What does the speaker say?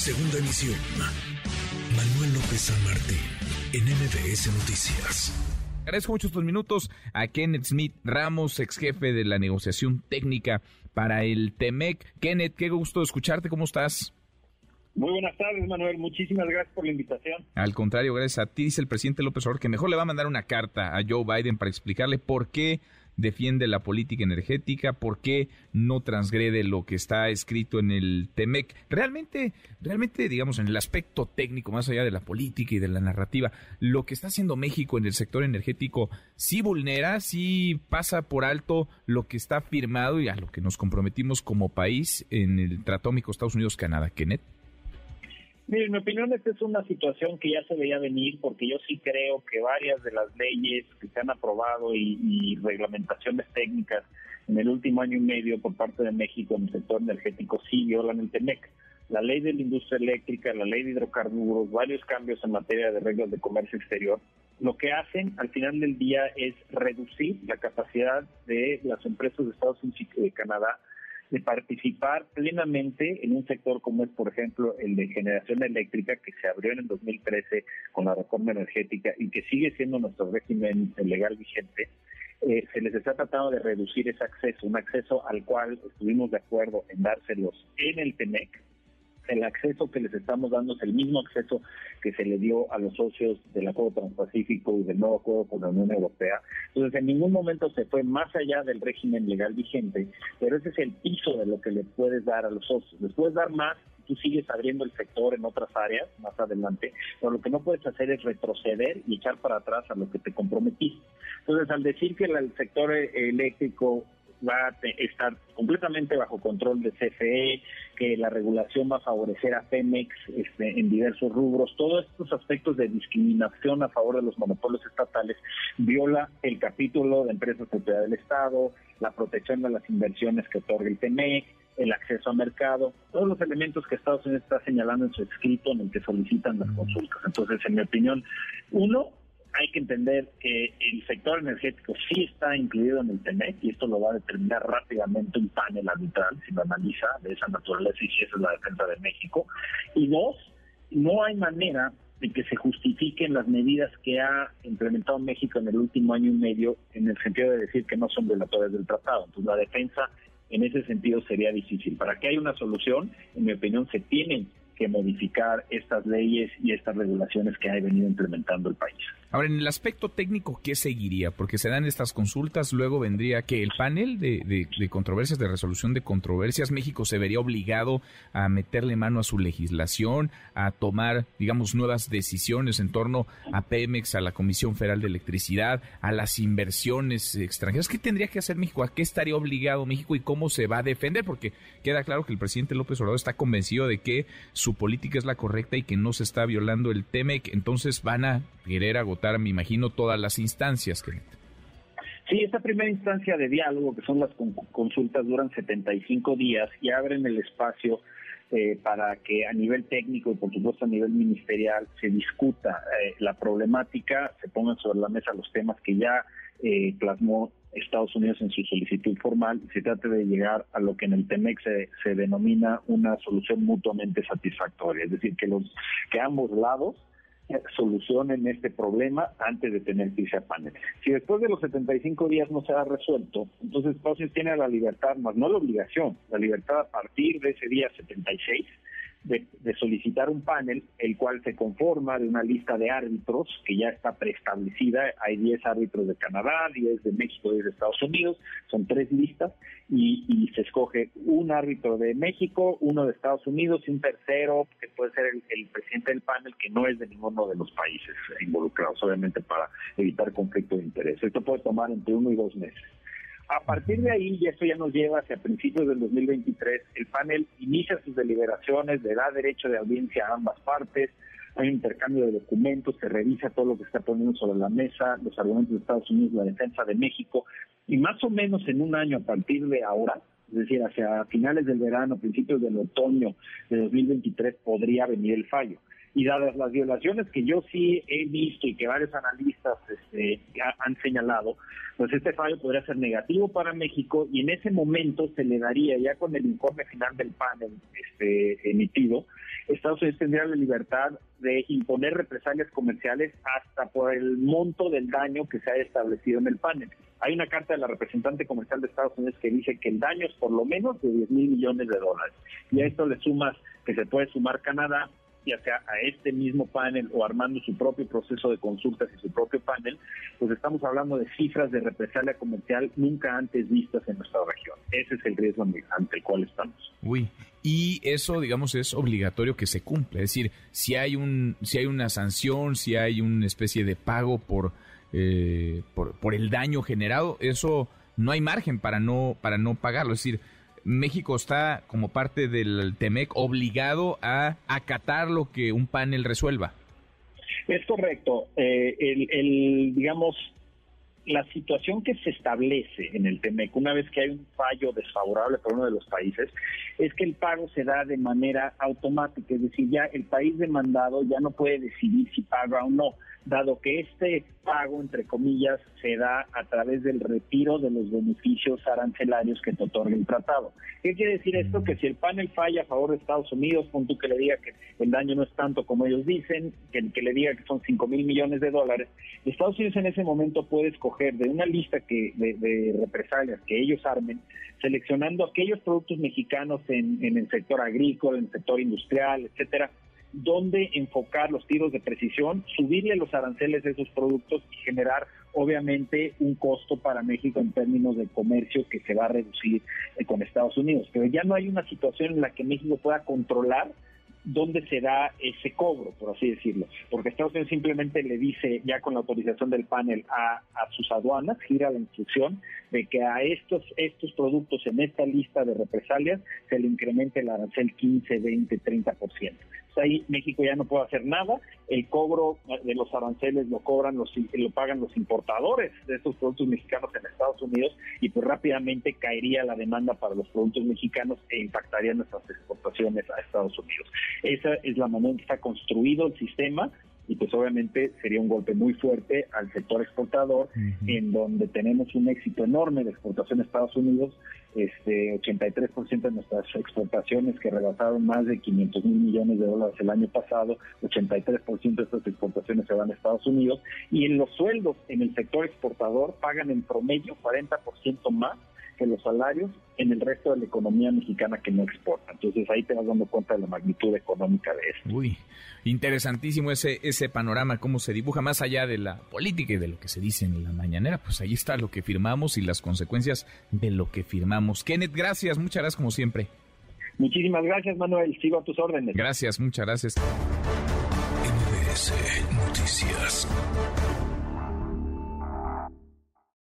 Segunda emisión. Manuel López San Martín, en MBS Noticias. Agradezco mucho estos minutos a Kenneth Smith Ramos, ex jefe de la negociación técnica para el TEMEC. Kenneth, qué gusto escucharte, ¿cómo estás? Muy buenas tardes, Manuel. Muchísimas gracias por la invitación. Al contrario, gracias a ti, dice el presidente López Obrador, que mejor le va a mandar una carta a Joe Biden para explicarle por qué defiende la política energética, por qué no transgrede lo que está escrito en el TEMEC. Realmente, realmente, digamos, en el aspecto técnico, más allá de la política y de la narrativa, lo que está haciendo México en el sector energético sí vulnera, sí pasa por alto lo que está firmado y a lo que nos comprometimos como país en el Trato Estados Unidos-Canadá. Kenneth. Mire, en mi opinión, esta es una situación que ya se veía venir porque yo sí creo que varias de las leyes que se han aprobado y, reglamentaciones técnicas en el último año y medio por parte de México en el sector energético sí violan el TEMEC. La ley de la industria eléctrica, la ley de hidrocarburos, varios cambios en materia de reglas de comercio exterior, lo que hacen al final del día es reducir la capacidad de las empresas de Estados Unidos y de Canadá de participar plenamente en un sector como es, por ejemplo, el de generación eléctrica, que se abrió en el 2013 con la reforma energética y que sigue siendo nuestro régimen legal vigente, eh, se les está tratando de reducir ese acceso, un acceso al cual estuvimos de acuerdo en dárselos en el TEMEC, el acceso que les estamos dando es el mismo acceso que se le dio a los socios del Acuerdo Transpacífico y del nuevo acuerdo con la Unión Europea. Entonces, en ningún momento se fue más allá del régimen legal vigente, pero ese es el piso de lo que le puedes dar a los socios. Les puedes dar más tú sigues abriendo el sector en otras áreas más adelante, pero lo que no puedes hacer es retroceder y echar para atrás a lo que te comprometiste. Entonces, al decir que el sector eléctrico va a estar completamente bajo control de CFE, que la regulación va a favorecer a Pemex este, en diversos rubros. Todos estos aspectos de discriminación a favor de los monopolios estatales viola el capítulo de empresas propiedad del Estado, la protección de las inversiones que otorga el TEMEC, el acceso a mercado, todos los elementos que Estados Unidos está señalando en su escrito en el que solicitan las consultas. Entonces, en mi opinión, uno, hay que entender que el sector energético sí está incluido en el TEMEC y esto lo va a determinar rápidamente un panel arbitral si lo analiza de esa naturaleza y si esa es la defensa de México. Y dos, no hay manera de que se justifiquen las medidas que ha implementado México en el último año y medio en el sentido de decir que no son violatorias del tratado. Entonces la defensa en ese sentido sería difícil. Para que haya una solución, en mi opinión, se tienen que modificar estas leyes y estas regulaciones que ha venido implementando el país. Ahora, en el aspecto técnico, ¿qué seguiría? Porque se dan estas consultas, luego vendría que el panel de, controversias, de resolución de controversias, México se vería obligado a meterle mano a su legislación, a tomar, digamos, nuevas decisiones en torno a Pemex, a la Comisión Federal de Electricidad, a las inversiones extranjeras. ¿Qué tendría que hacer México? ¿A qué estaría obligado México y cómo se va a defender? Porque queda claro que el presidente López Obrador está convencido de que su política es la correcta y que no se está violando el TEMEC, entonces van a querer agotar, me imagino, todas las instancias. que Sí, esta primera instancia de diálogo, que son las consultas, duran 75 días y abren el espacio eh, para que a nivel técnico y por supuesto a nivel ministerial se discuta eh, la problemática, se pongan sobre la mesa los temas que ya eh, plasmó Estados Unidos en su solicitud formal y se trata de llegar a lo que en el TEMEX se, denomina una solución mutuamente satisfactoria, es decir, que los que ambos lados solucionen este problema antes de tener que irse a panel. Si después de los 75 días no se ha resuelto, entonces Estados tiene la libertad, más no la obligación, la libertad a partir de ese día 76 de, solicitar un panel, el cual se conforma de una lista de árbitros que ya está preestablecida. Hay 10 árbitros de Canadá, 10 de México, 10 de Estados Unidos. Son tres listas y, se escoge un árbitro de México, uno de Estados Unidos y un tercero que puede ser el, el presidente del panel que no es de ninguno de los países involucrados, obviamente para evitar conflicto de interés. Esto puede tomar entre uno y dos meses. A partir de ahí, y esto ya nos lleva hacia principios del 2023, el panel inicia sus deliberaciones, le da derecho de audiencia a ambas partes, hay un intercambio de documentos, se revisa todo lo que está poniendo sobre la mesa, los argumentos de Estados Unidos, la defensa de México, y más o menos en un año a partir de ahora, es decir, hacia finales del verano, principios del otoño de 2023, podría venir el fallo y dadas las violaciones que yo sí he visto y que varios analistas este, han señalado, pues este fallo podría ser negativo para México y en ese momento se le daría ya con el informe final del panel este, emitido Estados Unidos tendría la libertad de imponer represalias comerciales hasta por el monto del daño que se haya establecido en el panel. Hay una carta de la representante comercial de Estados Unidos que dice que el daño es por lo menos de 10 mil millones de dólares. Y a esto le sumas que se puede sumar Canadá, ya sea a este mismo panel o armando su propio proceso de consultas y su propio panel, pues estamos hablando de cifras de represalia comercial nunca antes vistas en nuestra región. Ese es el riesgo ante el cual estamos. Uy, y eso, digamos, es obligatorio que se cumpla. Es decir, si hay un, si hay una sanción, si hay una especie de pago por, eh, por, por el daño generado, eso no hay margen para no, para no pagarlo. Es decir, México está como parte del TEMEC obligado a acatar lo que un panel resuelva. Es correcto. Eh, digamos, la situación que se establece en el TEMEC, una vez que hay un fallo desfavorable para uno de los países, es que el pago se da de manera automática, es decir, ya el país demandado ya no puede decidir si paga o no dado que este pago, entre comillas, se da a través del retiro de los beneficios arancelarios que te otorga el tratado. ¿Qué quiere decir esto? Que si el panel falla a favor de Estados Unidos, tú que le diga que el daño no es tanto como ellos dicen, que, que le diga que son 5 mil millones de dólares, Estados Unidos en ese momento puede escoger de una lista que, de, represalias que ellos armen, seleccionando aquellos productos mexicanos en, en el sector agrícola, en el sector industrial, etcétera, dónde enfocar los tiros de precisión, subirle los aranceles de esos productos y generar obviamente un costo para México en términos de comercio que se va a reducir eh, con Estados Unidos. Pero ya no hay una situación en la que México pueda controlar dónde se da ese cobro, por así decirlo. Porque Estados Unidos simplemente le dice, ya con la autorización del panel, a, a, sus aduanas, gira la instrucción de que a estos, estos productos en esta lista de represalias se le incremente el arancel 15, 20, 30% ahí México ya no puede hacer nada. El cobro de los aranceles lo cobran los lo pagan los importadores de estos productos mexicanos en Estados Unidos y pues rápidamente caería la demanda para los productos mexicanos e impactaría nuestras exportaciones a Estados Unidos. Esa es la manera en que está construido el sistema y pues obviamente sería un golpe muy fuerte al sector exportador, en donde tenemos un éxito enorme de exportación a Estados Unidos, este 83% de nuestras exportaciones que rebasaron más de 500 mil millones de dólares el año pasado, 83% de estas exportaciones se van a Estados Unidos, y en los sueldos en el sector exportador pagan en promedio 40% más que los salarios en el resto de la economía mexicana que no exporta. Entonces ahí te vas dando cuenta de la magnitud económica de esto. Uy, interesantísimo ese, ese panorama, cómo se dibuja más allá de la política y de lo que se dice en la mañanera. Pues ahí está lo que firmamos y las consecuencias de lo que firmamos. Kenneth, gracias, muchas gracias como siempre. Muchísimas gracias, Manuel. Sigo a tus órdenes. Gracias, muchas gracias. Noticias.